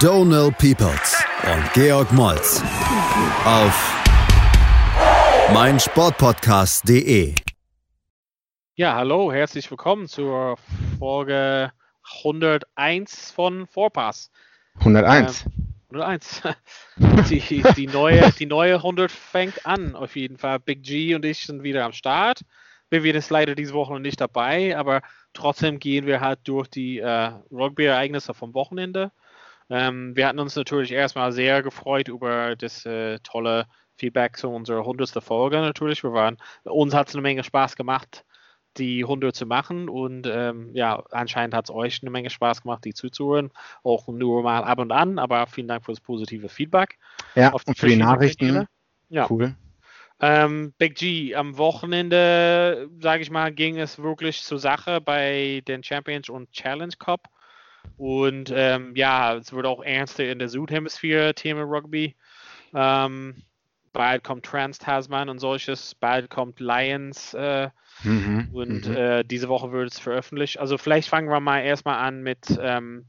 Donal Peoples und Georg Moltz auf meinsportpodcast.de. Ja, hallo, herzlich willkommen zur Folge 101 von Vorpass. 101. Ähm, 101. die, die, neue, die neue 100 fängt an, auf jeden Fall. Big G und ich sind wieder am Start. Wir sind leider diese Woche noch nicht dabei, aber trotzdem gehen wir halt durch die äh, Rugby-Ereignisse vom Wochenende. Ähm, wir hatten uns natürlich erstmal sehr gefreut über das äh, tolle Feedback zu unserer 100. Folge natürlich. Wir waren, uns hat es eine Menge Spaß gemacht, die 100 zu machen und ähm, ja, anscheinend hat es euch eine Menge Spaß gemacht, die zuzuhören. Auch nur mal ab und an, aber vielen Dank für das positive Feedback. Ja, und für die Nachrichten. Ja. Cool. Ähm, Big G, am Wochenende, sage ich mal, ging es wirklich zur Sache bei den Champions und Challenge Cup. Und ähm, ja, es wird auch ernster in der Südhemisphäre Thema Rugby. Ähm, bald kommt Trans-Tasman und solches, bald kommt Lions äh, mhm, und mhm. Äh, diese Woche wird es veröffentlicht. Also vielleicht fangen wir mal erstmal an mit ähm,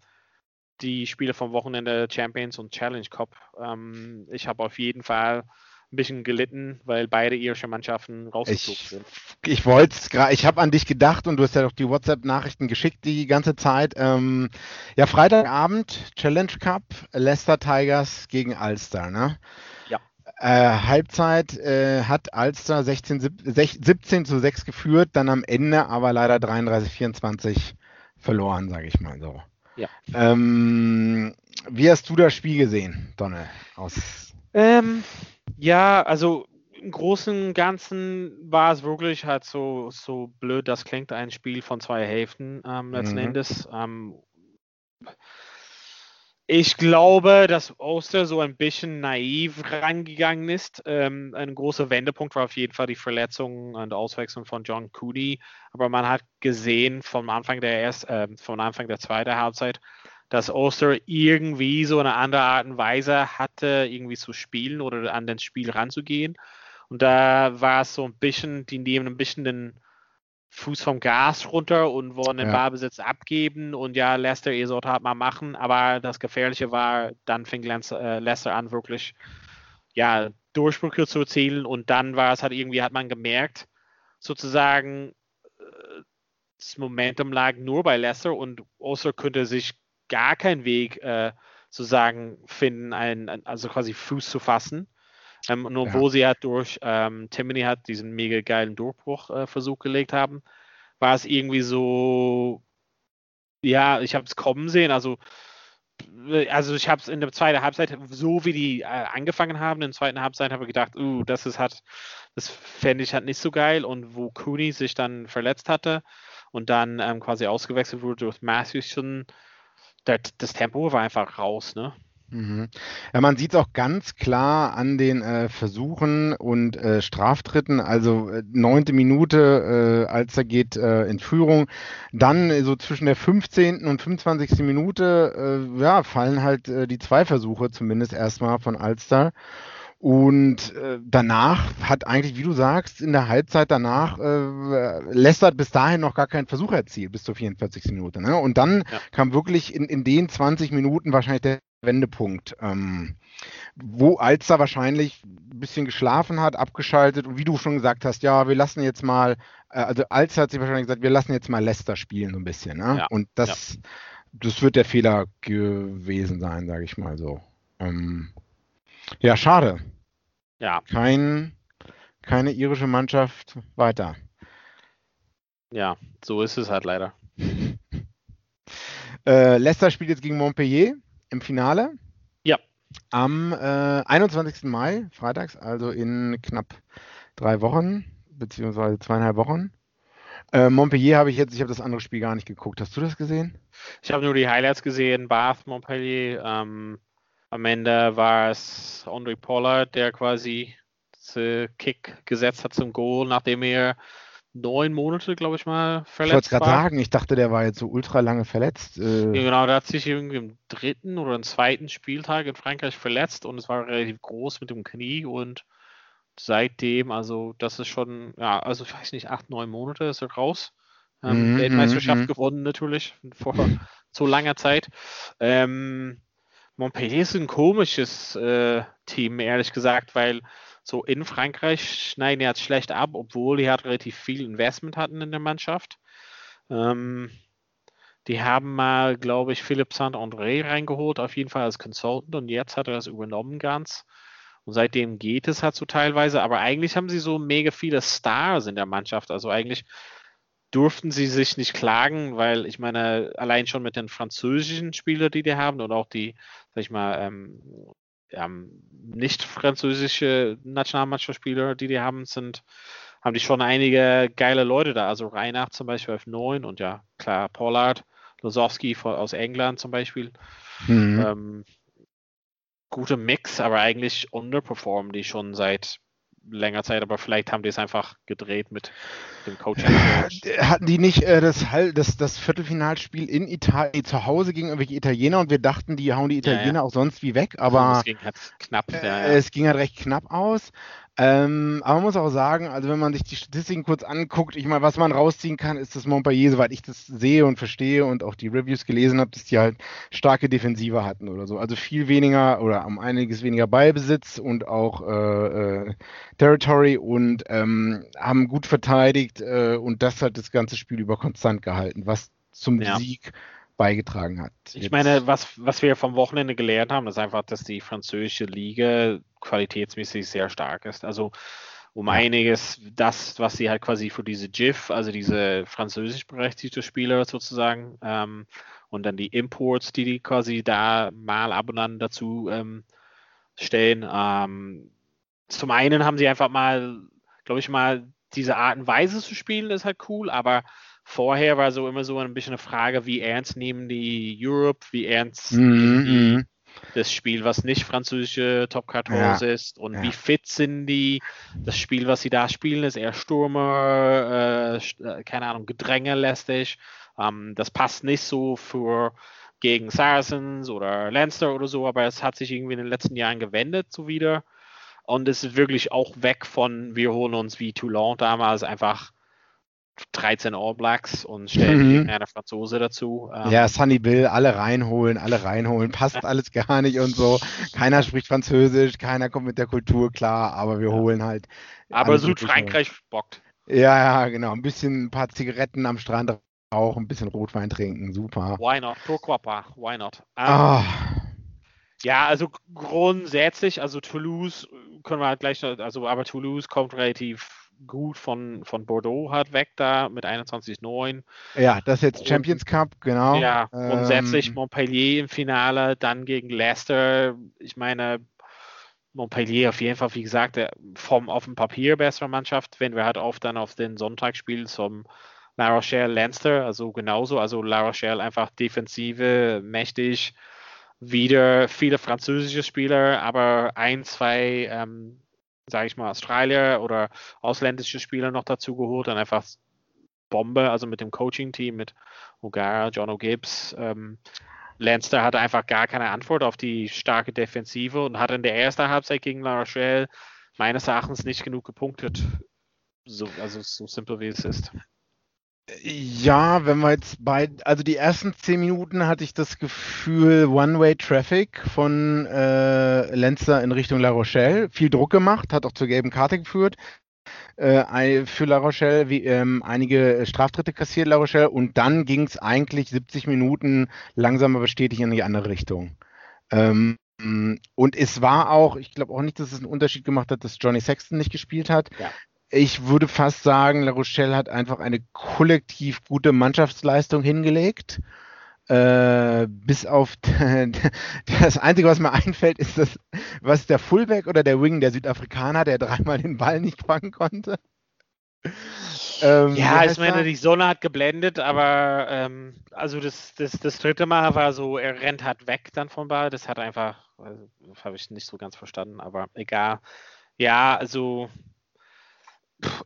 die Spiele vom Wochenende Champions und Challenge Cup. Ähm, ich habe auf jeden Fall ein bisschen gelitten, weil beide irische Mannschaften rausgeflogen sind. Ich wollte es gerade, ich habe an dich gedacht und du hast ja doch die WhatsApp-Nachrichten geschickt die ganze Zeit. Ähm, ja, Freitagabend, Challenge Cup, Leicester Tigers gegen Ulster, ne? Äh, Halbzeit äh, hat Alster 16, 17 zu 6 geführt, dann am Ende aber leider 33, 24 verloren, sage ich mal so. Ja. Ähm, wie hast du das Spiel gesehen, Donne? Aus ähm, ja, also im Großen und Ganzen war es wirklich halt so, so blöd, das klingt ein Spiel von zwei Hälften ähm, letzten mhm. Endes. Ähm, ich glaube, dass Oster so ein bisschen naiv rangegangen ist. Ähm, ein großer Wendepunkt war auf jeden Fall die Verletzung und Auswechslung von John Cooney. Aber man hat gesehen vom Anfang der erst, äh, vom Anfang der zweiten Halbzeit, dass Oster irgendwie so eine andere Art und Weise hatte, irgendwie zu spielen oder an das Spiel ranzugehen. Und da war es so ein bisschen, die nehmen ein bisschen den Fuß vom Gas runter und wollen den ja. Ballbesitz abgeben und ja, Leicester, ihr sollt halt mal machen, aber das Gefährliche war, dann fing äh, Leicester an, wirklich ja, Durchbrüche zu erzielen und dann war es halt irgendwie, hat man gemerkt, sozusagen, äh, das Momentum lag nur bei Leicester und Oster könnte sich gar keinen Weg äh, sozusagen finden, ein, also quasi Fuß zu fassen. Ähm, und obwohl ja. sie halt durch ähm, Timony hat diesen mega geilen Durchbruchversuch äh, gelegt haben, war es irgendwie so, ja, ich habe es kommen sehen. Also, also ich habe es in der zweiten Halbzeit, so wie die äh, angefangen haben, in der zweiten Halbzeit habe ich gedacht, uh, das ist halt, das fände ich halt nicht so geil. Und wo Cooney sich dann verletzt hatte und dann ähm, quasi ausgewechselt wurde durch Matthewson, das, das Tempo war einfach raus, ne? Mhm. Ja, man sieht es auch ganz klar an den äh, Versuchen und äh, Straftritten. Also äh, neunte Minute, äh, als er geht äh, in Führung. Dann äh, so zwischen der 15. und 25. Minute ja, fallen halt die zwei Versuche zumindest erstmal von Alster. Und äh, danach hat eigentlich, wie du sagst, in der Halbzeit danach äh, Leicester bis dahin noch gar keinen Versuch erzielt, bis zur 44. Minute. Ne? Und dann ja. kam wirklich in, in den 20 Minuten wahrscheinlich der Wendepunkt, ähm, wo Alster wahrscheinlich ein bisschen geschlafen hat, abgeschaltet und wie du schon gesagt hast, ja, wir lassen jetzt mal, äh, also Alster hat sich wahrscheinlich gesagt, wir lassen jetzt mal Leicester spielen so ein bisschen. Ne? Ja. Und das, ja. das wird der Fehler gewesen sein, sage ich mal so. Ähm, ja, schade. Ja. Kein, keine irische Mannschaft weiter. Ja, so ist es halt leider. äh, Leicester spielt jetzt gegen Montpellier im Finale. Ja. Am äh, 21. Mai, freitags, also in knapp drei Wochen, beziehungsweise zweieinhalb Wochen. Äh, Montpellier habe ich jetzt, ich habe das andere Spiel gar nicht geguckt. Hast du das gesehen? Ich habe nur die Highlights gesehen, Bath, Montpellier. Ähm, am Ende war es Andre Pollard, der quasi den Kick gesetzt hat zum Goal, nachdem er neun Monate, glaube ich mal, verletzt ich wollte gerade sagen, ich dachte, der war jetzt so ultra lange verletzt. Äh ja, genau, der hat sich irgendwie im dritten oder im zweiten Spieltag in Frankreich verletzt und es war relativ groß mit dem Knie und seitdem, also das ist schon, ja, also ich weiß nicht, acht, neun Monate ist er raus. Ähm, mm -hmm, Weltmeisterschaft mm -hmm. gewonnen natürlich vor so langer Zeit. Ähm, Montpellier ist ein komisches äh, Team, ehrlich gesagt, weil so in Frankreich schneiden die jetzt schlecht ab, obwohl die halt relativ viel Investment hatten in der Mannschaft. Ähm, die haben mal, glaube ich, Philipp Saint-André reingeholt, auf jeden Fall als Consultant und jetzt hat er das übernommen ganz. Und seitdem geht es halt so teilweise, aber eigentlich haben sie so mega viele Stars in der Mannschaft. Also eigentlich durften sie sich nicht klagen, weil ich meine, allein schon mit den französischen Spielern, die die haben und auch die, sag ich mal, ähm, ähm, nicht französische Nationalmannschaftsspieler, die die haben, sind, haben die schon einige geile Leute da. Also Reinach zum Beispiel auf 9 und ja, klar, Pollard, Losowski aus England zum Beispiel. Mhm. Ähm, gute Mix, aber eigentlich underperformen die schon seit länger Zeit, aber vielleicht haben die es einfach gedreht mit dem Coach. Hatten die nicht äh, das, das, das Viertelfinalspiel in Italien zu Hause gegen irgendwelche Italiener und wir dachten, die hauen die Italiener ja, ja. auch sonst wie weg, aber es ging halt knapp. Äh, ja, es ging halt recht knapp aus. Ähm, aber man muss auch sagen, also wenn man sich die Statistiken kurz anguckt, ich meine, was man rausziehen kann, ist, dass Montpellier, soweit ich das sehe und verstehe und auch die Reviews gelesen habe, dass die halt starke Defensive hatten oder so. Also viel weniger oder um einiges weniger Ballbesitz und auch äh, äh, Territory und ähm, haben gut verteidigt äh, und das hat das ganze Spiel über konstant gehalten, was zum ja. Sieg beigetragen hat. Ich Jetzt. meine, was, was wir vom Wochenende gelernt haben, ist einfach, dass die französische Liga qualitätsmäßig sehr stark ist. Also um einiges das, was sie halt quasi für diese GIF, also diese französisch berechtigte Spieler sozusagen, ähm, und dann die Imports, die die quasi da mal ab und an dazu ähm, stellen. Ähm, zum einen haben sie einfach mal, glaube ich mal, diese Art und Weise zu spielen, ist halt cool, aber Vorher war so immer so ein bisschen eine Frage, wie ernst nehmen die Europe, wie ernst die mhm. das Spiel, was nicht französische Top 14 ja. ist und ja. wie fit sind die. Das Spiel, was sie da spielen, ist eher Stürmer, äh, äh keine Ahnung, gedrängelästig. Ähm, das passt nicht so für gegen Saracens oder Leinster oder so, aber es hat sich irgendwie in den letzten Jahren gewendet, so wieder. Und es ist wirklich auch weg von, wir holen uns wie Toulon damals einfach 13 All Blacks und stellen mhm. eine Franzose dazu. Ähm, ja, Sunny Bill, alle reinholen, alle reinholen, passt alles gar nicht und so. Keiner spricht Französisch, keiner kommt mit der Kultur klar, aber wir ja. holen halt. Aber Südfrankreich bockt. Ja, ja, genau. Ein bisschen ein paar Zigaretten am Strand rauchen, ein bisschen Rotwein trinken, super. Why not? Pourquoi pas? Why not? Um, oh. Ja, also grundsätzlich, also Toulouse können wir halt gleich, also aber Toulouse kommt relativ gut von, von Bordeaux hat weg da mit 21-9. Ja, das ist jetzt Champions Cup, genau. Ja, grundsätzlich ähm, Montpellier im Finale, dann gegen Leicester. Ich meine, Montpellier auf jeden Fall, wie gesagt, vom auf dem Papier bessere Mannschaft, wenn wir halt oft dann auf den Sonntag spielen zum La Rochelle Leinster, also genauso, also La Rochelle einfach defensive, mächtig, wieder viele französische Spieler, aber ein, zwei ähm, sage ich mal, Australier oder ausländische Spieler noch dazu geholt, dann einfach Bombe, also mit dem Coaching-Team, mit O'Gara, John O'Gibbs. Ähm, Lanster hatte einfach gar keine Antwort auf die starke Defensive und hat in der ersten Halbzeit gegen La Rochelle meines Erachtens nicht genug gepunktet. So, also so simpel wie es ist. Ja, wenn wir jetzt bei, also die ersten zehn Minuten hatte ich das Gefühl, One-Way-Traffic von äh, Lenzer in Richtung La Rochelle. Viel Druck gemacht, hat auch zur gelben Karte geführt. Äh, für La Rochelle, wie, ähm, einige Straftritte kassiert La Rochelle und dann ging es eigentlich 70 Minuten langsam aber stetig in die andere Richtung. Ähm, und es war auch, ich glaube auch nicht, dass es einen Unterschied gemacht hat, dass Johnny Sexton nicht gespielt hat. Ja ich würde fast sagen, La Rochelle hat einfach eine kollektiv gute Mannschaftsleistung hingelegt. Äh, bis auf das Einzige, was mir einfällt, ist das, was der Fullback oder der Wing, der Südafrikaner, der dreimal den Ball nicht fangen konnte. Ähm, ja, ich meine, die Sonne hat geblendet, aber ähm, also das, das, das dritte Mal war so, er rennt halt weg dann vom Ball. Das hat einfach, also, habe ich nicht so ganz verstanden, aber egal. Ja, also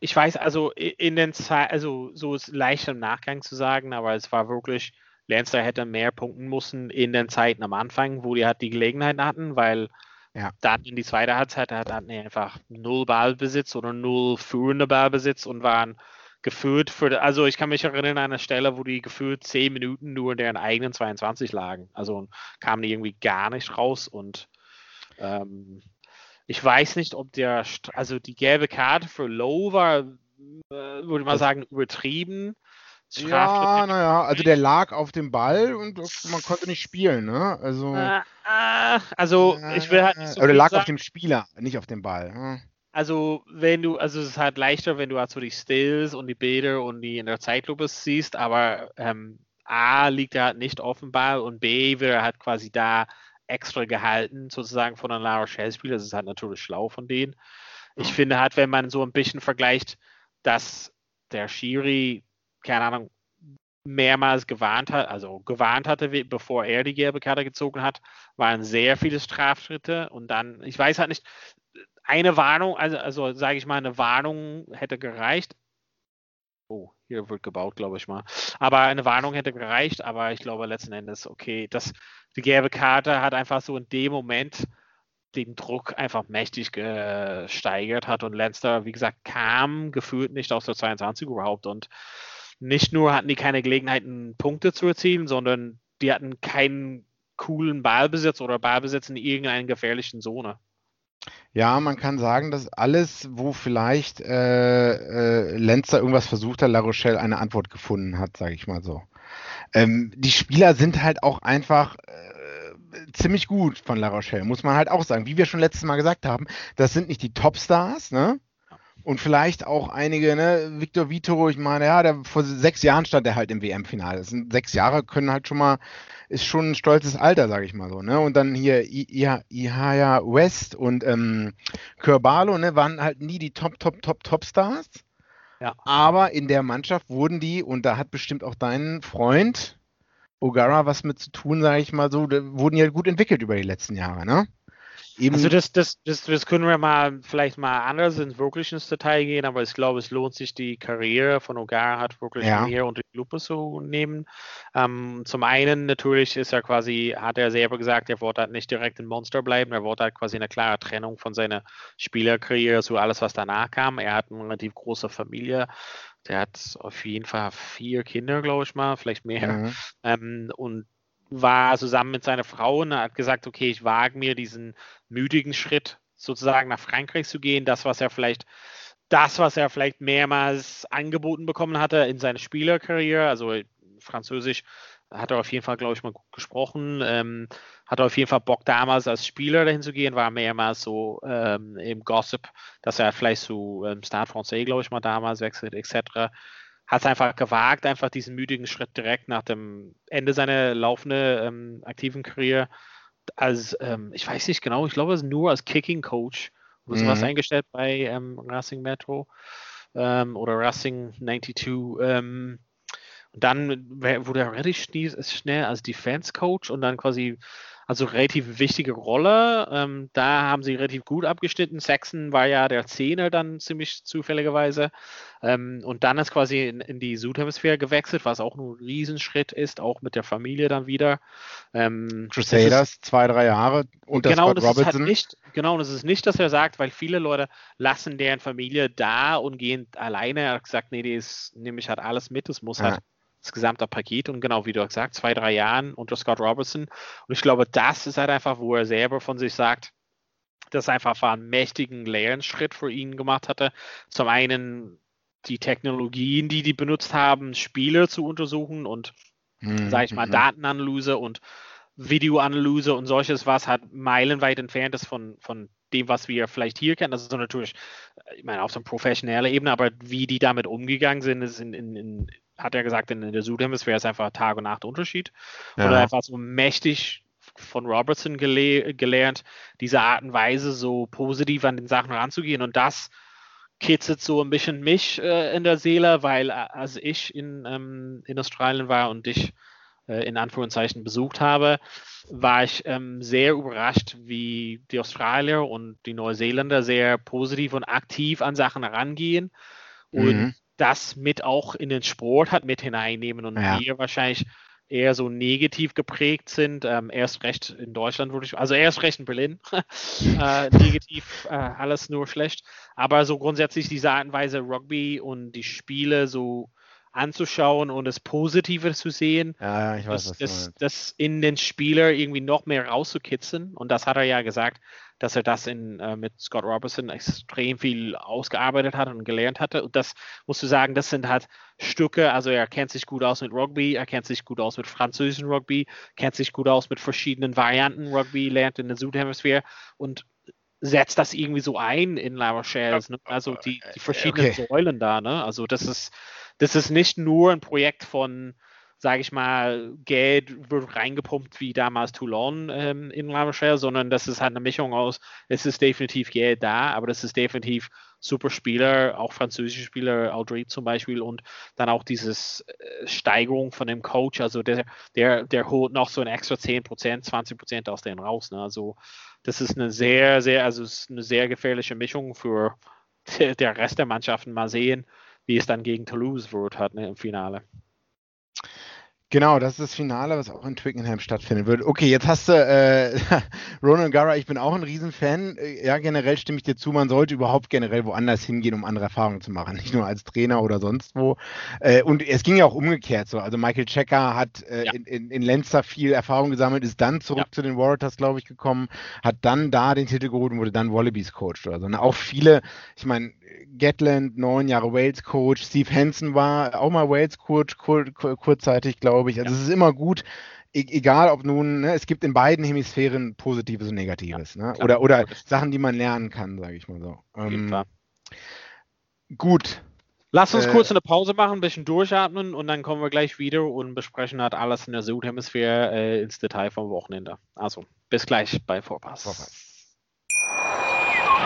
ich weiß, also in den Zeit, also so ist leicht im Nachgang zu sagen, aber es war wirklich, Lancer hätte mehr punkten müssen in den Zeiten am Anfang, wo die halt die Gelegenheit hatten, weil ja. dann in die zweite Halbzeit hatten die einfach null Ballbesitz oder null führende Ballbesitz und waren geführt für, also ich kann mich erinnern an eine Stelle, wo die gefühlt zehn Minuten nur in deren eigenen 22 lagen. Also kamen die irgendwie gar nicht raus und ähm, ich weiß nicht, ob der, also die gelbe Karte für Low war, äh, würde ich mal sagen, übertrieben. Ja, naja, also der lag auf dem Ball und man konnte nicht spielen, ne? Also, äh, äh, also ich will halt nicht so. Oder lag sagen. auf dem Spieler, nicht auf dem Ball. Hm. Also, wenn du, also es ist halt leichter, wenn du halt so die Stills und die Bilder und die in der Zeitlupe siehst, aber ähm, A liegt er halt nicht auf dem Ball und B wird er halt quasi da extra gehalten, sozusagen von einem La Rochelle-Spieler. Das ist halt natürlich schlau von denen. Ich finde halt, wenn man so ein bisschen vergleicht, dass der Schiri, keine Ahnung, mehrmals gewarnt hat, also gewarnt hatte, bevor er die gelbe Karte gezogen hat, waren sehr viele Strafschritte und dann, ich weiß halt nicht, eine Warnung, also, also sage ich mal, eine Warnung hätte gereicht. Oh, hier wird gebaut, glaube ich mal. Aber eine Warnung hätte gereicht, aber ich glaube letzten Endes, okay, das, die gelbe Karte hat einfach so in dem Moment den Druck einfach mächtig gesteigert hat und Leinster, wie gesagt, kam gefühlt nicht aus der 22 überhaupt und nicht nur hatten die keine Gelegenheiten, Punkte zu erzielen, sondern die hatten keinen coolen Ballbesitz oder Ballbesitz in irgendeiner gefährlichen Zone. Ja, man kann sagen, dass alles, wo vielleicht äh, äh, Lenzer irgendwas versucht hat, La Rochelle eine Antwort gefunden hat, sage ich mal so. Ähm, die Spieler sind halt auch einfach äh, ziemlich gut von La Rochelle, muss man halt auch sagen. Wie wir schon letztes Mal gesagt haben, das sind nicht die Topstars, ne? Und vielleicht auch einige, ne, Victor Vito, ich meine, ja, der, vor sechs Jahren stand er halt im WM-Finale. Das sind sechs Jahre, können halt schon mal, ist schon ein stolzes Alter, sage ich mal so, ne? Und dann hier Ihaya West und ähm, Kerbalo, ne, waren halt nie die Top, Top, Top, Top Stars. Ja. Aber in der Mannschaft wurden die, und da hat bestimmt auch dein Freund O'Gara was mit zu tun, sage ich mal so, wurden ja gut entwickelt über die letzten Jahre, ne? Eben also das, das, das, das können wir mal vielleicht mal anders ins wirklich ins Detail gehen, aber ich glaube, es lohnt sich, die Karriere von Ogar hat wirklich ja. mehr unter die Lupe zu nehmen. Ähm, zum einen natürlich ist er quasi, hat er selber gesagt, er wollte halt nicht direkt ein Monster bleiben, er wollte halt quasi eine klare Trennung von seiner Spielerkarriere zu alles, was danach kam. Er hat eine relativ große Familie, der hat auf jeden Fall vier Kinder, glaube ich mal, vielleicht mehr. Mhm. Ähm, und war zusammen mit seiner Frau und hat gesagt, okay, ich wage mir diesen müdigen Schritt sozusagen nach Frankreich zu gehen, das, was er vielleicht, das, was er vielleicht mehrmals angeboten bekommen hatte in seiner Spielerkarriere, also Französisch hat er auf jeden Fall, glaube ich, mal gut gesprochen, ähm, hat er auf jeden Fall Bock damals als Spieler dahin zu gehen, war mehrmals so ähm, im Gossip, dass er vielleicht zu ähm, Stade Francais, glaube ich, mal damals wechselt, etc hat es einfach gewagt, einfach diesen müdigen Schritt direkt nach dem Ende seiner laufenden ähm, aktiven Karriere als, ähm, ich weiß nicht genau, ich glaube, nur als Kicking Coach sowas mhm. eingestellt bei ähm, Racing Metro ähm, oder Racing 92. Ähm, und dann wurde er relativ schnell als Defense Coach und dann quasi also relativ wichtige Rolle. Ähm, da haben sie relativ gut abgeschnitten. Saxon war ja der Zehner dann ziemlich zufälligerweise. Ähm, und dann ist quasi in, in, die Südhemisphäre gewechselt, was auch ein Riesenschritt ist, auch mit der Familie dann wieder. Ähm, Crusaders, ist, zwei, drei Jahre unter genau, Scott das Robertson. Ist halt nicht, genau, das ist nicht, dass er sagt, weil viele Leute lassen deren Familie da und gehen alleine. Er hat gesagt, nee, die ist, nehme ich halt alles mit, es muss ja. halt das gesamte Paket und genau wie du gesagt, zwei, drei Jahren unter Scott Robertson. Und ich glaube, das ist halt einfach, wo er selber von sich sagt, dass er einfach einen mächtigen Lernschritt für ihn gemacht hatte. Zum einen die Technologien, die die benutzt haben, Spiele zu untersuchen und, mhm. sage ich mal, mhm. Datenanalyse und Videoanalyse und solches, was halt meilenweit entfernt ist von, von dem, was wir vielleicht hier kennen. Das ist so natürlich, ich meine, auf so einer professionellen Ebene, aber wie die damit umgegangen sind, ist in, in, in hat er gesagt, in, in der Südhemisphäre ist einfach Tag und Nacht Unterschied. Ja. Oder einfach so mächtig von Robertson gele gelernt, diese Art und Weise so positiv an den Sachen ranzugehen. Und das kitzelt so ein bisschen mich äh, in der Seele, weil äh, als ich in, ähm, in Australien war und dich äh, in Anführungszeichen besucht habe, war ich ähm, sehr überrascht, wie die Australier und die Neuseeländer sehr positiv und aktiv an Sachen herangehen und mhm. Das mit auch in den Sport hat mit hineinnehmen und ja. wir wahrscheinlich eher so negativ geprägt sind. Ähm, erst recht in Deutschland würde ich, also erst recht in Berlin, äh, negativ, äh, alles nur schlecht. Aber so grundsätzlich diese Art und Weise Rugby und die Spiele so anzuschauen und das Positive zu sehen, ja, ich weiß, das, das, das, in den Spieler irgendwie noch mehr rauszukitzeln. Und das hat er ja gesagt, dass er das in, äh, mit Scott Robertson extrem viel ausgearbeitet hat und gelernt hatte. Und das musst du sagen, das sind halt Stücke, also er kennt sich gut aus mit Rugby, er kennt sich gut aus mit französischem Rugby, kennt sich gut aus mit verschiedenen Varianten Rugby, lernt in der Südhemisphäre und setzt das irgendwie so ein in La Rochelle. Ne? Also die, die verschiedenen okay. Säulen da, ne? Also das ist das ist nicht nur ein Projekt von, sage ich mal, Geld wird reingepumpt wie damals Toulon ähm, in La Rochelle, sondern das ist halt eine Mischung aus, es ist definitiv Geld da, aber das ist definitiv super Spieler, auch französische Spieler, Audrey zum Beispiel und dann auch dieses äh, Steigerung von dem Coach, also der, der, der holt noch so ein extra 10%, 20% aus denen raus. Ne? Also das ist eine sehr, sehr, also eine sehr gefährliche Mischung für der Rest der Mannschaften. Mal sehen, wie es dann gegen Toulouse wird hat ne, im Finale. Genau, das ist das Finale, was auch in Twickenham stattfinden wird. Okay, jetzt hast du äh, Ronan Gara, ich bin auch ein Riesenfan. Äh, ja, generell stimme ich dir zu, man sollte überhaupt generell woanders hingehen, um andere Erfahrungen zu machen, nicht nur als Trainer oder sonst wo. Äh, und es ging ja auch umgekehrt so. Also Michael Checker hat äh, ja. in, in, in Lenster viel Erfahrung gesammelt, ist dann zurück ja. zu den Warriors, glaube ich, gekommen, hat dann da den Titel geholt und wurde dann Wallabies Coach oder so. Und auch viele, ich meine, Gatland, neun Jahre Wales Coach, Steve Hansen war auch mal Wales Coach kur, kur, kurzzeitig, glaube ich. Also ja. es ist immer gut, e egal ob nun, ne, es gibt in beiden Hemisphären Positives und Negatives. Ja, ne? Oder, oder Sachen, die man lernen kann, sage ich mal so. Ähm, gut. Lass uns äh, kurz eine Pause machen, ein bisschen durchatmen und dann kommen wir gleich wieder und besprechen halt alles in der Südhemisphäre äh, ins Detail vom Wochenende. Also, bis gleich bei Vorpass. Vorpass.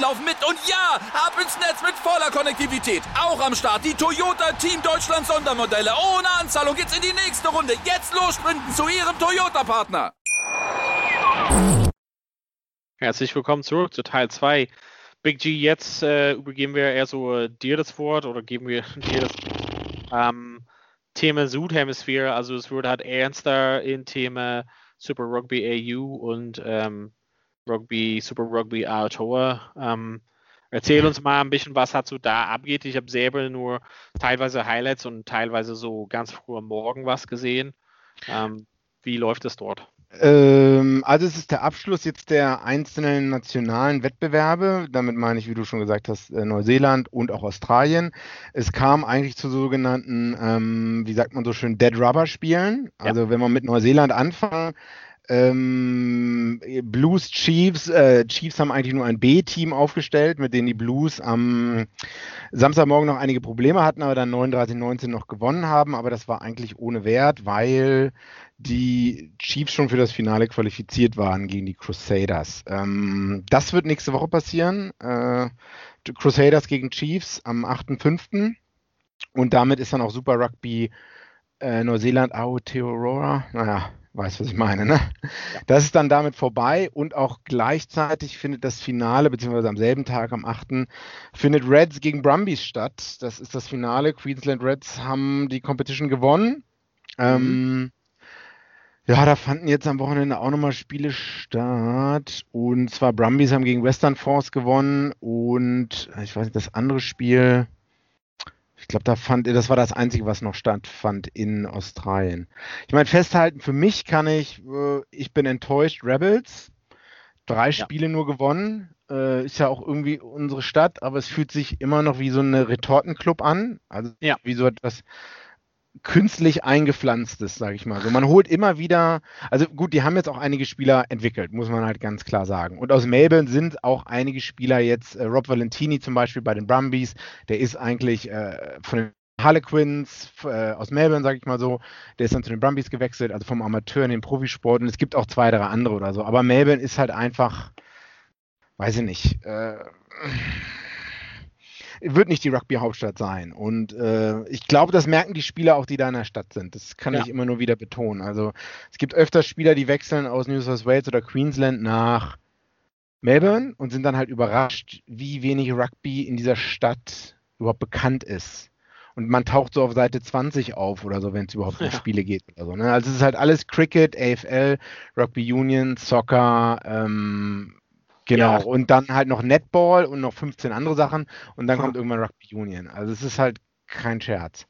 laufen mit. Und ja, ab ins Netz mit voller Konnektivität. Auch am Start die Toyota Team Deutschland Sondermodelle. Ohne Anzahlung geht's in die nächste Runde. Jetzt los sprinten zu Ihrem Toyota-Partner. Herzlich willkommen zurück zu Teil 2. Big G, jetzt äh, übergeben wir eher so äh, dir das Wort oder geben wir dir das ähm, Thema Südhemisphäre, also es wird halt ernster in Thema Super Rugby AU und ähm, Rugby, Super Rugby Aotearoa. Ähm, erzähl uns mal ein bisschen, was dazu da abgeht. Ich habe selber nur teilweise Highlights und teilweise so ganz früh am Morgen was gesehen. Ähm, wie läuft es dort? Ähm, also es ist der Abschluss jetzt der einzelnen nationalen Wettbewerbe. Damit meine ich, wie du schon gesagt hast, äh, Neuseeland und auch Australien. Es kam eigentlich zu sogenannten, ähm, wie sagt man so schön, Dead Rubber Spielen. Also ja. wenn man mit Neuseeland anfangen, ähm, Blues Chiefs, äh, Chiefs haben eigentlich nur ein B-Team aufgestellt, mit denen die Blues am Samstagmorgen noch einige Probleme hatten, aber dann 39-19 noch gewonnen haben. Aber das war eigentlich ohne Wert, weil die Chiefs schon für das Finale qualifiziert waren gegen die Crusaders. Ähm, das wird nächste Woche passieren. Äh, Crusaders gegen Chiefs am 8.5. Und damit ist dann auch Super Rugby äh, Neuseeland Aotearoa. Naja, Weißt, was ich meine, ne? Ja. Das ist dann damit vorbei und auch gleichzeitig findet das Finale, beziehungsweise am selben Tag, am 8., findet Reds gegen Brumbies statt. Das ist das Finale. Queensland Reds haben die Competition gewonnen. Mhm. Ähm, ja, da fanden jetzt am Wochenende auch nochmal Spiele statt. Und zwar Brumbies haben gegen Western Force gewonnen und ich weiß nicht, das andere Spiel ich glaube, da fand, das war das Einzige, was noch stattfand in Australien. Ich meine, festhalten, für mich kann ich, äh, ich bin enttäuscht, Rebels, drei ja. Spiele nur gewonnen. äh, ist ja auch irgendwie unsere Stadt, aber es fühlt sich immer noch wie so eine Retortenclub an. Also Ja. wie so etwas künstlich eingepflanztes, sage ich mal. So, man holt immer wieder, also gut, die haben jetzt auch einige Spieler entwickelt, muss man halt ganz klar sagen. Und aus Melbourne sind auch einige Spieler jetzt, äh, Rob Valentini zum Beispiel bei den Brumbies, der ist eigentlich äh, von den Harlequins äh, aus Melbourne, sage ich mal so, der ist dann zu den Brumbies gewechselt, also vom Amateur in den Profisport und es gibt auch zwei, drei andere oder so. Aber Melbourne ist halt einfach, weiß ich nicht, äh, wird nicht die Rugby-Hauptstadt sein. Und äh, ich glaube, das merken die Spieler auch, die da in der Stadt sind. Das kann Ja. ich immer nur wieder betonen. Also es gibt öfter Spieler, die wechseln aus New South Wales oder Queensland nach Melbourne und sind dann halt überrascht, wie wenig Rugby in dieser Stadt überhaupt bekannt ist. Und man taucht so auf Seite 20 auf oder so, wenn es überhaupt um Ja. Spiele geht oder so. Ne? Also es ist halt alles Cricket, AFL, Rugby Union, Soccer, ähm, genau. Ja. Und dann halt noch Netball und noch 15 andere Sachen und dann kommt irgendwann Rugby Union. Also es ist halt kein Scherz.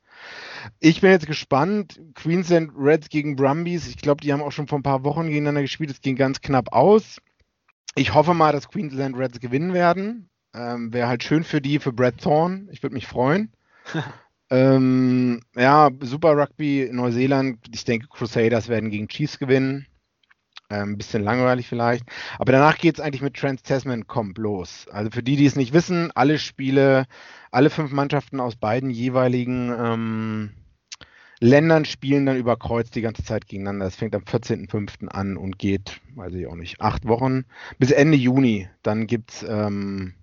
Ich bin jetzt gespannt. Queensland Reds gegen Brumbies. Ich glaube, die haben auch schon vor ein paar Wochen gegeneinander gespielt. Es ging ganz knapp aus. Ich hoffe mal, dass Queensland Reds gewinnen werden. Ähm, Wäre halt schön für die, für Brad Thorne. Ich würde mich freuen. ähm, ja, Super Rugby Neuseeland. Ich denke, Crusaders werden gegen Chiefs gewinnen. Ähm, Ein bisschen langweilig vielleicht. Aber danach geht es eigentlich mit Trans Tasman Comp los. Also für die, die es nicht wissen, alle Spiele, alle fünf Mannschaften aus beiden jeweiligen ähm, Ländern spielen dann über Kreuz die ganze Zeit gegeneinander. Das fängt am 14.05. an und geht, weiß ich auch nicht, acht Wochen bis Ende Juni. Dann gibt es ähm,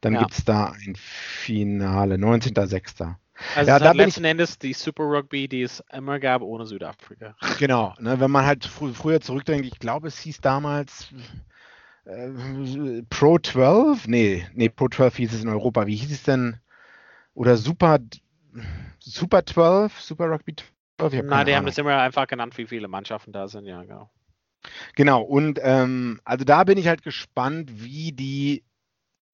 dann Ja. gibt's da ein Finale, 19.06. Also Ja, es da bin letzten Endes die Super Rugby, die es immer gab, ohne Südafrika. Genau, ne, wenn man halt fr früher zurückdenkt, ich glaube, es hieß damals äh, Pro 12? Nee, nee, Pro 12 hieß es in Europa. Wie hieß es denn? Oder Super, Super 12? Super Rugby 12? Ich hab Na, keine die haben Ahnung. das immer einfach genannt, wie viele Mannschaften da sind, ja, genau. Genau, und ähm, also da bin ich halt gespannt, wie die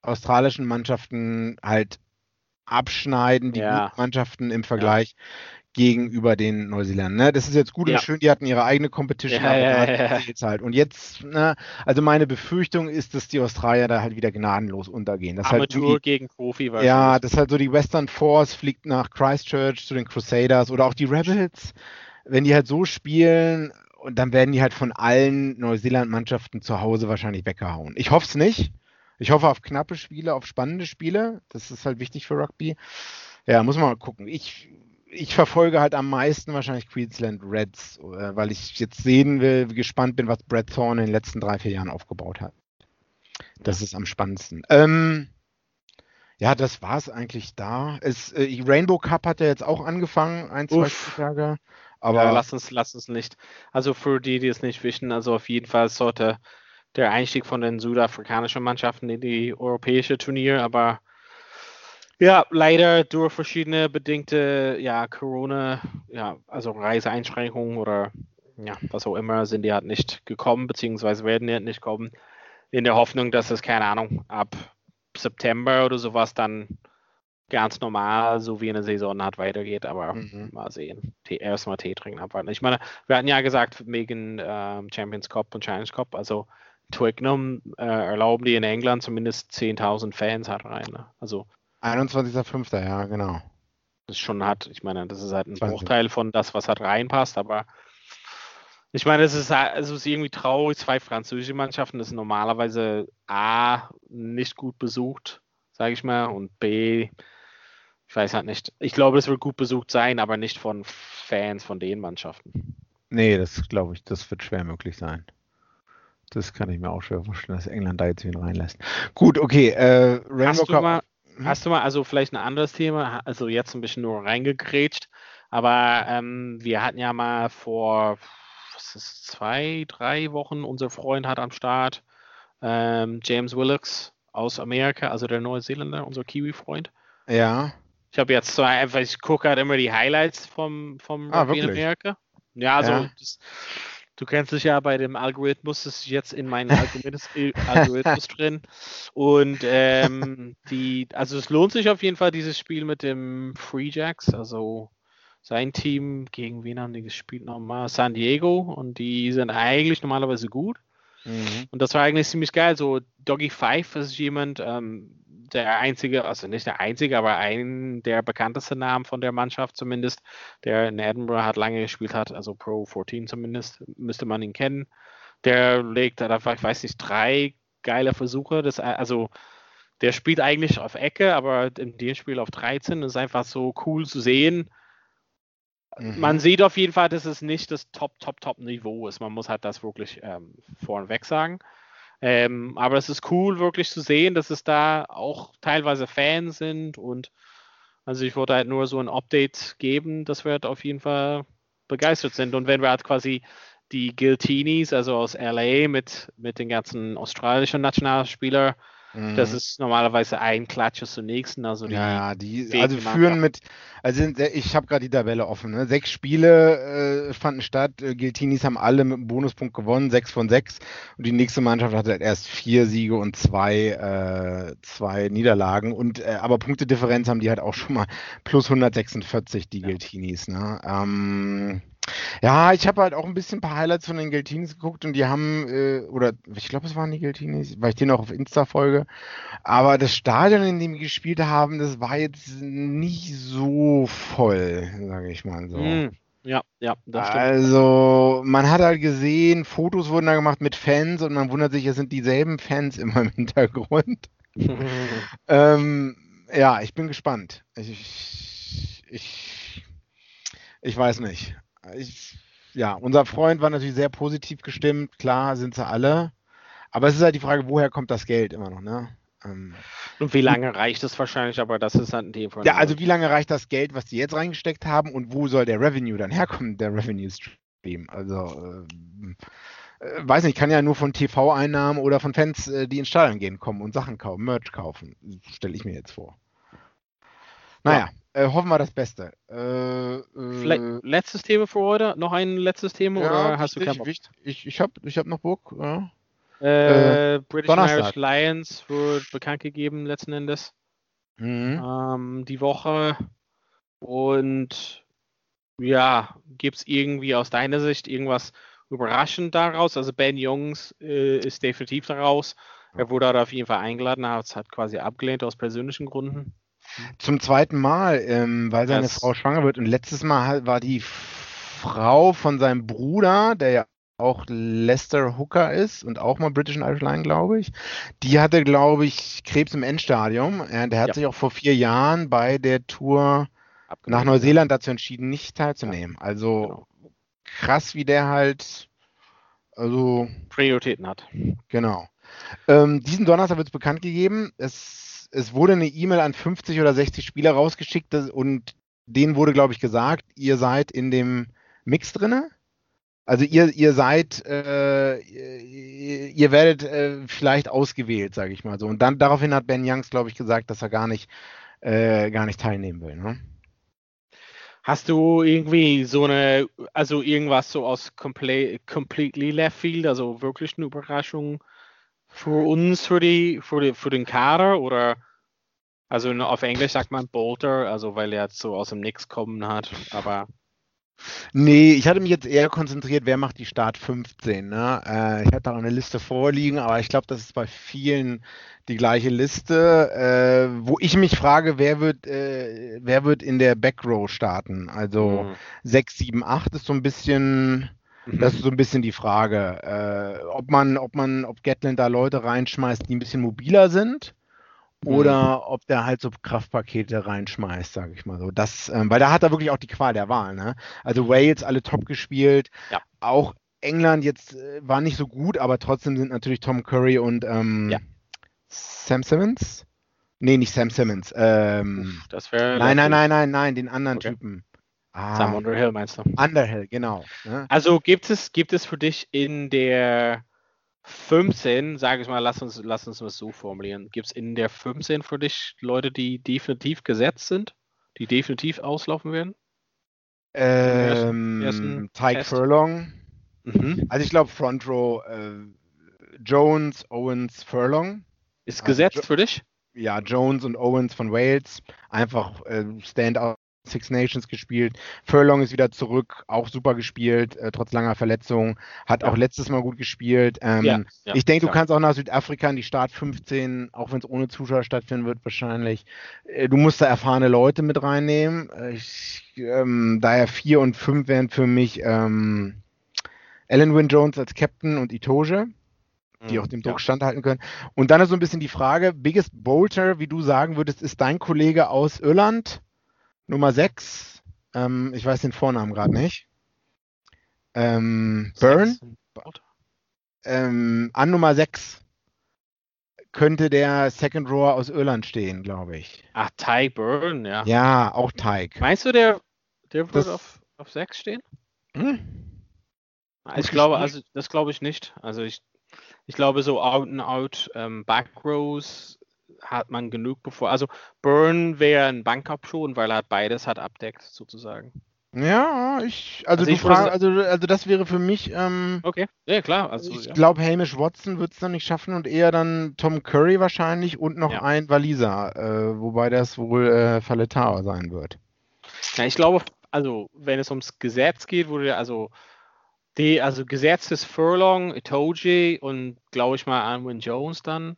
australischen Mannschaften halt abschneiden, die Ja. guten Mannschaften im Vergleich gegenüber den Neuseeländern. Ne? Das ist jetzt gut und schön, die hatten ihre eigene Competition, Ja, aber ja, halt. Und jetzt, ne, also meine Befürchtung ist, dass die Australier da halt wieder gnadenlos untergehen. Das halt Amateur irgendwie- gegen Profi ja, das ist halt so, die Western Force fliegt nach Christchurch zu den Crusaders oder auch die Rebels. Wenn die halt so spielen, und dann werden die halt von allen Neuseeland-Mannschaften zu Hause wahrscheinlich weggehauen. Ich hoffe es nicht. Ich hoffe auf knappe Spiele, auf spannende Spiele. Das ist halt wichtig für Rugby. Ja, muss man mal gucken. Ich, ich verfolge halt am meisten wahrscheinlich Queensland Reds, äh, weil ich jetzt sehen will, gespannt bin, was Brad Thorne in den letzten drei, vier Jahren aufgebaut hat. Das ist am spannendsten. Ähm, ja, das war es eigentlich da. Es, äh, Rainbow Cup hat ja jetzt auch angefangen, ein, zwei Uff. Tage. Aber ja, lass uns, lass uns nicht. Also für die, die es nicht wissen, also auf jeden Fall sollte der Einstieg von den südafrikanischen Mannschaften in die europäische Turnier, aber ja, leider durch verschiedene bedingte, ja, Corona, ja, also Reiseeinschränkungen oder ja, was auch immer, sind die halt nicht gekommen, beziehungsweise werden die halt nicht kommen, in der Hoffnung, dass es, keine Ahnung, ab September oder sowas dann ganz normal, so wie in der Saison hat, weitergeht, aber Mhm. mal sehen. Erstmal Tee trinken abwarten. Ich meine, wir hatten ja gesagt, wegen ähm, Champions Cup und Challenge Cup, also Twickenham äh, erlauben die in England zumindest 10.000 Fans halt rein. Ne? Also 21.05. Ja, genau. das ist schon hat, ich meine, das ist halt ein 20. Bruchteil von das, was halt reinpasst, aber ich meine, es ist, es ist irgendwie traurig, zwei französische Mannschaften, das sind normalerweise A, nicht gut besucht, sage ich mal, und B, ich weiß halt nicht. Ich glaube, es wird gut besucht sein, aber nicht von Fans von den Mannschaften. Nee, das glaube ich, das wird schwer möglich sein. Das kann ich mir auch schwer vorstellen, dass England da jetzt wen reinlässt. Gut, okay. Äh, Rainbow Hast du mal, Mhm. hast du mal, also vielleicht ein anderes Thema, also jetzt ein bisschen nur reingegrätscht, aber ähm, wir hatten ja mal vor, was ist, zwei, drei Wochen, unser Freund hat am Start, ähm, James Willocks aus Amerika, also der Neuseeländer, unser Kiwi-Freund. Ja. Ich habe jetzt so einfach, ich gucke halt immer die Highlights vom, vom Ah, Rugby in? Amerika. Ja, also Ja. Das, du kennst dich ja bei dem Algorithmus, das ist jetzt in meinem Algorithmus, äh, Algorithmus drin. Und ähm, die, also es lohnt sich auf jeden Fall, dieses Spiel mit dem Free Jacks, also sein Team, gegen wen haben die gespielt nochmal? San Diego und die sind eigentlich normalerweise gut. Mhm. Und das war eigentlich ziemlich geil. So Doggy Five ist jemand, ähm, der einzige, also nicht der einzige, aber ein der bekanntesten Namen von der Mannschaft zumindest, der in Edinburgh hat lange gespielt hat, also Pro 14 zumindest, müsste man ihn kennen. Der legt einfach, ich weiß nicht, drei geile Versuche. Das, also der spielt eigentlich auf Ecke, aber in dem Spiel auf 13 ist einfach so cool zu sehen. Mhm. Man sieht auf jeden Fall, dass es nicht das Top, Top, Top Niveau ist. Man muss halt das wirklich ähm, vorneweg sagen. Ähm, aber es ist cool, wirklich zu sehen, dass es da auch teilweise Fans sind und also ich wollte halt nur so ein Update geben, dass wir halt auf jeden Fall begeistert sind. Und wenn wir halt quasi die Giltinis, also aus LA mit, mit den ganzen australischen Nationalspielern, Mhm. Das ist normalerweise ein Klatscher zum nächsten. Also die, ja, die also führen mit, also ich habe gerade die Tabelle offen. Ne? Sechs Spiele äh, fanden statt. Äh, Giltinis haben alle mit einem Bonuspunkt gewonnen, sechs von sechs. Und die nächste Mannschaft hatte erst vier Siege und zwei, äh, zwei Niederlagen. Und äh, aber Punktedifferenz haben die halt auch schon mal plus 146, die ja. Giltinis. Ne? Ähm, ja, ich habe halt auch ein bisschen ein paar Highlights von den Geltinis geguckt und die haben, äh, oder ich glaube, es waren die Geltinis, weil ich den auch auf Insta folge. Aber das Stadion, in dem die gespielt haben, das war jetzt nicht so voll, sage ich mal so. Mm, ja, ja, das stimmt. Also, man hat halt gesehen, Fotos wurden da gemacht mit Fans und man wundert sich, es sind dieselben Fans immer im Hintergrund. ähm, ja, ich bin gespannt. Ich, ich, ich weiß nicht ich, ja, unser Freund war natürlich sehr positiv gestimmt. Klar sind sie alle. Aber es ist halt die Frage, woher kommt das Geld immer noch, ne? Ähm, und wie lange reicht es wahrscheinlich, aber das ist halt ein Thema. Ja, also wie lange reicht das Geld, was die jetzt reingesteckt haben und wo soll der Revenue dann herkommen, der Revenue Stream? Also, äh, äh, weiß nicht, kann ja nur von TV-Einnahmen oder von Fans, äh, die ins Stadion gehen, kommen und Sachen kaufen, Merch kaufen. Stelle ich mir jetzt vor. Naja, äh, hoffen wir das Beste. Äh, äh, letztes Thema für heute? Noch ein letztes Thema ja, oder hast wichtig, du keinen Bock? Ich, ich habe ich hab noch Bock. Ja. Äh, British Irish Lions wird bekannt gegeben letzten Endes. Mhm. Ähm, die Woche. Und ja, gibt es irgendwie aus deiner Sicht irgendwas überraschend daraus? Also Ben Jungs äh, ist definitiv daraus. Er wurde auf jeden Fall eingeladen, hat es quasi abgelehnt aus persönlichen Gründen. Zum zweiten Mal, ähm, weil seine das Frau schwanger wird. Und letztes Mal war die Frau von seinem Bruder, der ja auch Lester Hooker ist und auch mal British and Irish Line, glaube ich. Die hatte, glaube ich, Krebs im Endstadium. Ja, der hat ja. sich auch vor vier Jahren bei der Tour Abgenommen. nach Neuseeland dazu entschieden, nicht teilzunehmen. Ja. Also genau. krass, wie der halt also Prioritäten hat. Genau. Ähm, diesen Donnerstag wird es bekannt gegeben. Es es wurde eine E-Mail an 50 oder 60 Spieler rausgeschickt und denen wurde, glaube ich, gesagt, ihr seid in dem Mix drinne. Also ihr, ihr seid, äh, ihr, werdet äh, vielleicht ausgewählt, sage ich mal so. Und dann daraufhin hat Ben Youngs, glaube ich, gesagt, dass er gar nicht, äh, gar nicht teilnehmen will. Ne? Hast du irgendwie so eine, also irgendwas so aus complete, completely left field, also wirklich eine Überraschung für uns, für, die, für, die, für den Kader oder also auf Englisch sagt man Bolter, also weil er so aus dem Nix kommen hat, aber. Nee, ich hatte mich jetzt eher konzentriert, wer macht die Start 15. Ne? Äh, ich hatte auch eine Liste vorliegen, aber ich glaube, das ist bei vielen die gleiche Liste, äh, wo ich mich frage, wer wird, äh, wer wird in der Backrow starten? Also mhm. 6, 7, 8 ist so ein bisschen. Das ist so ein bisschen die Frage, äh, ob man, ob man, ob Gatland da Leute reinschmeißt, die ein bisschen mobiler sind oder mhm. ob der halt so Kraftpakete reinschmeißt, sage ich mal so. Das, ähm, weil da hat er wirklich auch die Qual der Wahl. Ne? Also Wales alle top gespielt, ja. auch England jetzt äh, war nicht so gut, aber trotzdem sind natürlich Tom Curry und ähm, ja. Sam Simmons. Nee, nicht Sam Simmons. Ähm, das wäre. Nein, nein, nein, nein, nein, den anderen okay. Typen. Ah, Sam Underhill meinst du? Underhill, genau. Ne? Also gibt es, gibt es für dich in der 15, sage ich mal, lass uns, lass uns das so formulieren. Gibt es in der 15 für dich Leute, die definitiv gesetzt sind, die definitiv auslaufen werden? Ähm, ersten, Tyke Furlong. Mhm. Also ich glaube Front Row äh, Jones, Owens, Furlong. Ist also gesetzt also, für dich? Ja, Jones und Owens von Wales. Einfach äh, Standout Six Nations gespielt. Furlong ist wieder zurück, auch super gespielt, äh, trotz langer Verletzung. Hat Ja. auch letztes Mal gut gespielt. Ähm, Ja, ja, ich denke, du kannst auch nach Südafrika in die Start 15, auch wenn es ohne Zuschauer stattfinden wird, wahrscheinlich. Äh, du musst da erfahrene Leute mit reinnehmen. Äh, Ich, ähm, daher 4 und 5 wären für mich ähm, Alan Wynne Jones als Captain und Itoge die auch dem Druck Mhm. Ja. standhalten können. Und dann ist so ein bisschen die Frage, Biggest Bolter, wie du sagen würdest, ist dein Kollege aus Irland, Nummer 6. Ähm, ich weiß den Vornamen gerade nicht. Ähm, Byrne, ähm, an Nummer 6 könnte der Second Rower aus Irland stehen, glaube ich. Ach, Ty Burn, ja. Ja, auch Teig. Meinst du, der, der Das- wird auf, auf 6 stehen? Hm? Ich glaube, also das glaube ich nicht. Also ich, ich glaube, so out and out ähm, Backrows hat man genug bevor. Also Burn wäre ein Bankup schon, weil er hat beides hat abdeckt, sozusagen. Ja, ich, also, Also ich würde frag, sa- also, also das wäre für mich, ähm, Okay, ja klar. Also, ich ja. glaube, Hamish Watson wird es noch nicht schaffen und eher dann Tom Curry wahrscheinlich und noch Ja. ein Waliser, äh, wobei das wohl äh, Faletao sein wird. Ja, ich glaube, also wenn es ums Gesetz geht, wurde also die, also Gesetz ist Furlong, Itoji und glaube ich mal Anwin Jones dann.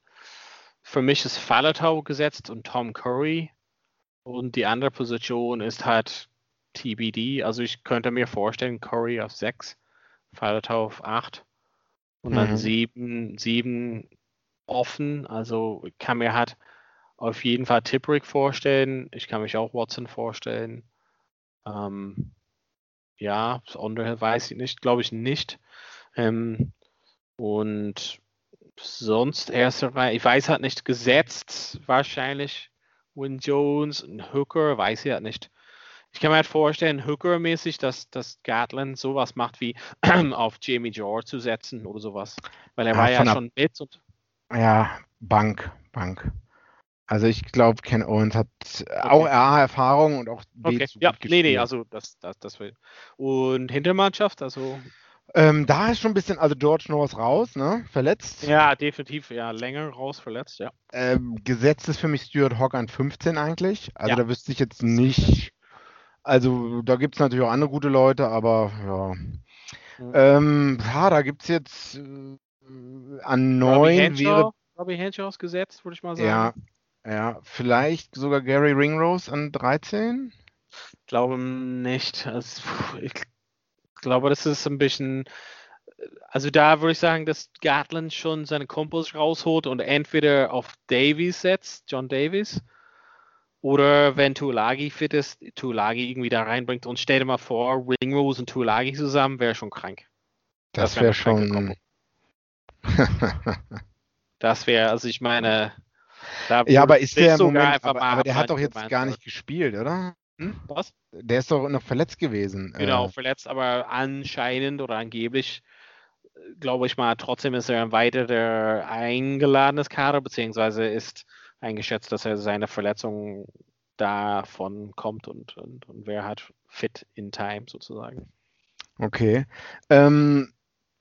Für mich ist Faletau gesetzt und Tom Curry. Und die andere Position ist halt TBD. Also ich könnte mir vorstellen, Curry auf 6, Faletau auf 8 und Mhm. dann 7, 7 offen. Also ich kann mir halt auf jeden Fall Tipperick vorstellen. Ich kann mich auch Watson vorstellen. Ähm, ja, das andere weiß ich nicht, glaube ich nicht. Ähm, und sonst Reihe, ich weiß halt nicht, gesetzt wahrscheinlich Win Jones, ein Hooker, weiß ich halt nicht. Ich kann mir halt vorstellen, Hooker-mäßig, dass, dass Gatland sowas macht wie auf Jamie George zu setzen oder sowas. Weil er Ja, war ja schon mit und Ja, Bank, Bank. Also ich glaube, Ken Owens hat auch A, Erfahrung und auch B, okay. zu Ja, gut nee, nee, gespielt. also das, das, das will. Und Hintermannschaft, also Ähm, da ist schon ein bisschen, also George Norris raus, ne? Verletzt. ja, definitiv, ja, länger raus verletzt, ja. Ähm, gesetzt ist für mich Stuart Hawk an 15 eigentlich. Also Ja. da wüsste ich jetzt nicht. Also da gibt es natürlich auch andere gute Leute, aber ja. Mhm. Ähm, ja, da gibt es jetzt äh, an Robbie 9 Henshaw, wäre, Robbie Henshaw gesetzt, würde ich mal sagen. ja, ja, vielleicht sogar Gary Ringrose an 13. glaube nicht. Also, ich glaube, das ist ein bisschen. Also da würde ich sagen, dass Gatland schon seine Kumpels rausholt und entweder auf Davies setzt, John Davies, oder wenn Tulagi fit ist, Tulagi irgendwie da reinbringt. Und stell dir mal vor, Ringrose und Tulagi zusammen wäre schon krank. Das, Das wär wäre kranke schon. Das wäre, also ich meine. da ja, aber ist der Moment, aber, aber der hat doch jetzt gar nicht gespielt, oder? Hm? Was? Der ist doch noch verletzt gewesen. Genau, Äh, verletzt, aber anscheinend oder angeblich, äh, glaube ich mal, trotzdem ist er ein weiterer eingeladenes Kader, beziehungsweise ist eingeschätzt, dass er seine Verletzung davon kommt und, und, und wäre halt fit in time sozusagen. Okay. Ähm,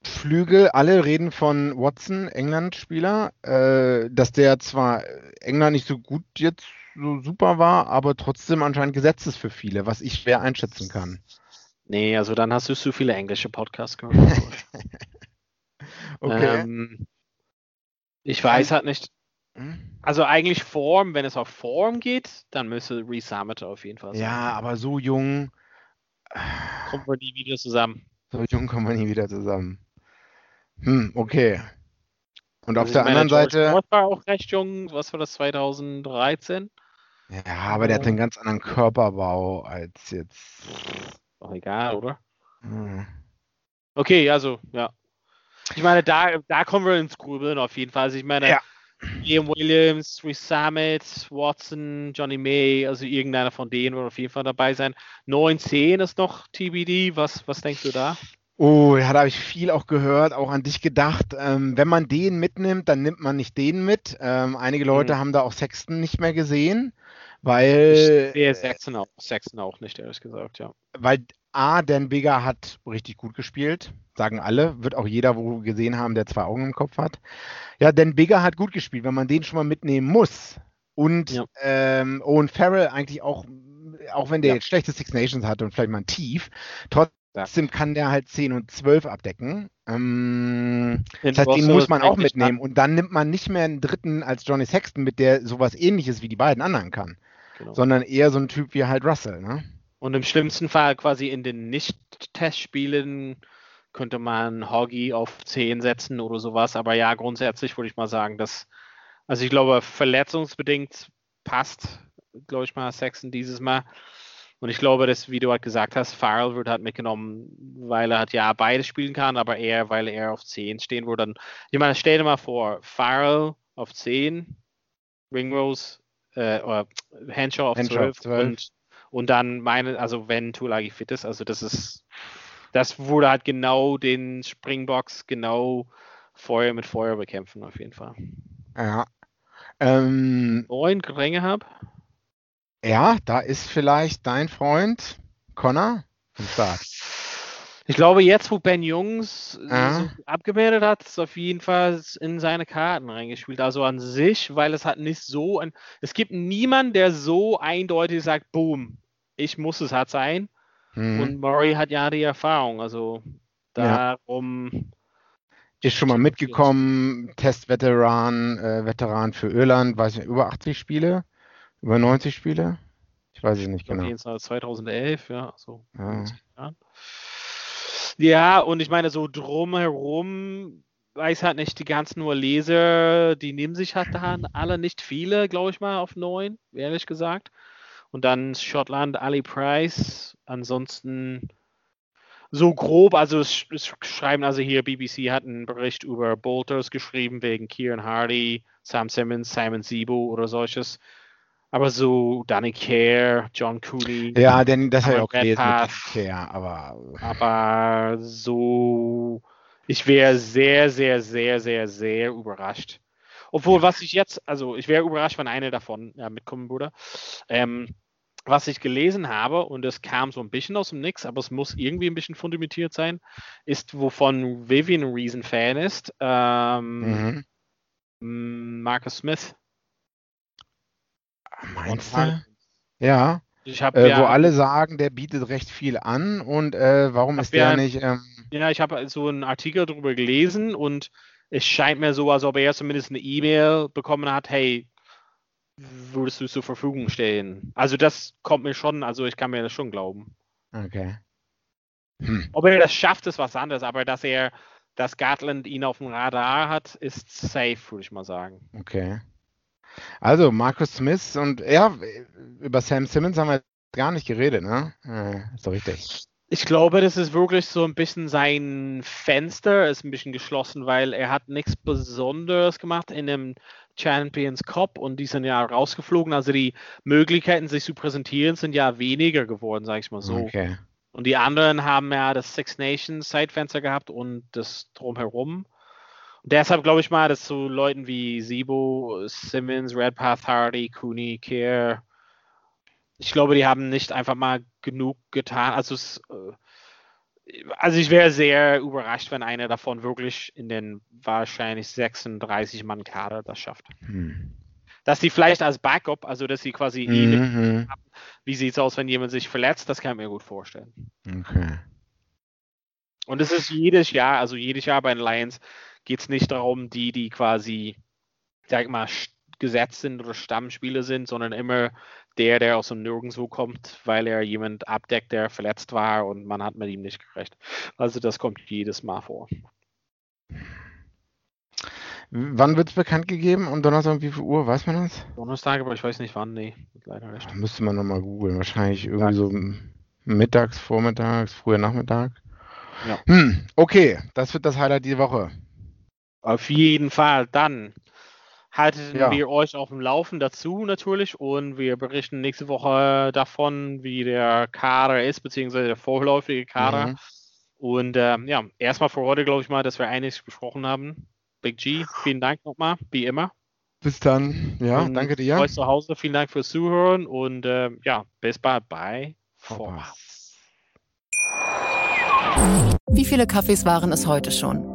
Flügel, alle reden von Watson, England-Spieler, äh, dass der zwar England nicht so gut jetzt so super war, aber trotzdem anscheinend gesetzt ist für viele, was ich schwer einschätzen kann. Nee, also dann hast du zu viele englische Podcasts gehört. Okay. ähm, ich weiß halt nicht. Hm? Also eigentlich Form, wenn es auf Form geht, dann müsste Resummit auf jeden Fall sein. Ja, aber so jung, Kommen wir nie wieder zusammen. so jung kommen wir nie wieder zusammen. Hm, okay. Und auf Also ich der meine, anderen George Seite, North war auch recht jung. Was war das, 2013? Ja, aber der hat einen ganz anderen Körperbau als jetzt. Doch egal, oder? Hm. Okay, also, ja. Ich meine, da, da kommen wir ins Grübeln auf jeden Fall. Also ich meine, Ja. Liam Williams, Reese Summit, Watson, Johnny May, also irgendeiner von denen wird auf jeden Fall dabei sein. 9, 10 ist noch TBD. Was, was denkst du da? Oh, ja, da habe ich viel auch gehört, auch an dich gedacht. Ähm, wenn man den mitnimmt, dann nimmt man nicht den mit. Ähm, einige Leute Mhm. haben da auch Sexton nicht mehr gesehen, Ich weil, sehe Sexton auch, Sexton auch nicht, ehrlich gesagt, ja. weil A, Dan Bigger hat richtig gut gespielt, sagen alle, wird auch jeder wo gesehen haben, der zwei Augen im Kopf hat. Ja, Dan Bigger hat gut gespielt, wenn man den schon mal mitnehmen muss. Und Ja. ähm, Owen Farrell eigentlich auch auch wenn der ja. jetzt schlechte Six Nations hatte und vielleicht mal ein Tief, trotzdem ja. kann der halt 10 und 12 abdecken. Ähm, das heißt, den muss man auch mitnehmen. Und dann nimmt man nicht mehr einen dritten als Johnny Sexton mit, der sowas ähnliches wie die beiden anderen kann. Genau. Sondern eher so ein Typ wie halt Russell, ne? Und im schlimmsten Fall quasi in den Nicht-Testspielen könnte man Hoggy auf 10 setzen oder sowas. Aber ja, grundsätzlich würde ich mal sagen, dass, also ich glaube, verletzungsbedingt passt, glaube ich mal, Sexton dieses Mal. Und ich glaube, dass, wie du halt gesagt hast, Farrell wird halt mitgenommen, weil er halt ja beides spielen kann, aber eher, weil er auf 10 stehen würde. ich meine, stell dir mal vor, Farrell auf 10, Ringrose, äh, oder Henshaw auf Henshaw 12, 12. Und, und dann meine, also wenn Tulagi fit ist, also das ist, das würde halt genau den Springbox genau Feuer mit Feuer bekämpfen, auf jeden Fall. Ja. Ähm, Neun Ränge habe. Ja, da ist vielleicht dein Freund Connor am Start. Ich glaube, jetzt, wo Ben Jungs ja. so abgemeldet hat, ist auf jeden Fall in seine Karten reingespielt. Also an sich, weil es hat nicht so ein. Es gibt niemanden, der so eindeutig sagt, boom, ich muss es halt sein. Mhm. Und Murray hat ja die Erfahrung. Also darum. Ja. Ist schon mal mitgekommen, Testveteran, äh, Veteran für Irland, weiß ich, über 80 Spiele. Über 90 Spiele? Ich weiß es nicht genau. 2011, ja, so. Ja. Ja, und ich meine, so drumherum, weiß halt nicht, die ganzen nur Leser, die nehmen sich halt da alle nicht viele, glaube ich mal, auf neun, ehrlich gesagt. Und dann Schottland, Ali Price, ansonsten so grob, also es, es, schreiben also hier, BBC hat einen Bericht über Bolters geschrieben wegen Kieran Hardy, Sam Simmons, Simon Sibo oder solches. Aber so Danny Care, John Cooley. Ja, denn das habe ich auch gelesen Path, Care, aber. Aber so. Ich wäre sehr, sehr, sehr, sehr, sehr überrascht. Obwohl, was ich jetzt, also ich wäre überrascht, wenn eine davon ja, mitkommen würde. Ähm, was ich gelesen habe, und es kam so ein bisschen aus dem Nix, aber es muss irgendwie ein bisschen fundamentiert sein, ist, wovon Vivian Reason Fan ist. Ähm, mhm. Marcus Smith Meinst du? Ja. Äh, ja, wo alle sagen, der bietet recht viel an und äh, warum ist der ja, nicht. Ähm, ja, ich habe so einen Artikel darüber gelesen und es scheint mir so, als ob er zumindest eine E-Mail bekommen hat: hey, würdest du zur Verfügung stellen? Also, das kommt mir schon, also ich kann mir das schon glauben. Okay. Hm. Ob er das schafft, ist was anderes, aber dass er, dass Gatland ihn auf dem Radar hat, ist safe, würde ich mal sagen. Okay. Also Marcus Smith und ja, über Sam Simmons haben wir gar nicht geredet, ne? Äh, so richtig. Ich glaube, das ist wirklich so ein bisschen sein Fenster, ist ein bisschen geschlossen, weil er hat nichts Besonderes gemacht in dem Champions Cup und die sind ja rausgeflogen. Also die Möglichkeiten, sich zu präsentieren, sind ja weniger geworden, sage ich mal so. Okay. Und die anderen haben ja das Six Nations Zeitfenster gehabt und das drumherum deshalb glaube ich mal, dass so Leuten wie Sibo, Simmons, Redpath, Hardy, Cooney, Keir, ich glaube, die haben nicht einfach mal genug getan. Also, es, äh, also ich wäre sehr überrascht, wenn einer davon wirklich in den wahrscheinlich 36 Mann Kader das schafft. Hm. Dass sie vielleicht als Backup, also dass sie quasi mhm. haben, wie sieht es aus, wenn jemand sich verletzt, das kann ich mir gut vorstellen. Okay. Und es ist jedes Jahr, also jedes Jahr bei den Lions geht es nicht darum, die, die quasi, sag ich mal, gesetzt sind oder Stammspieler sind, sondern immer der, der aus dem Nirgendwo kommt, weil er jemand abdeckt, der verletzt war und man hat mit ihm nicht gerecht. Also das kommt jedes Mal vor. Wann wird es bekannt gegeben? Am Donnerstag um wie viel Uhr? Weiß man das? Donnerstag, aber ich weiß nicht wann. Nee, leider nicht. Müsste man nochmal googeln. Wahrscheinlich irgendwie so mittags, vormittags, früher Nachmittag. Ja. Hm, okay, das wird das Highlight die Woche. Auf jeden Fall. Dann halten ja. wir euch auf dem Laufen dazu natürlich und wir berichten nächste Woche davon, wie der Kader ist, beziehungsweise der vorläufige Kader. Mhm. Und ähm, ja, erstmal für heute glaube ich mal, dass wir einiges besprochen haben. Big G, vielen Dank nochmal, wie immer. Bis dann. Ja, und danke dir. Euch zu Hause, vielen Dank fürs Zuhören und äh, ja, bis bald bei Vorpass. Wie viele Kaffees waren es heute schon?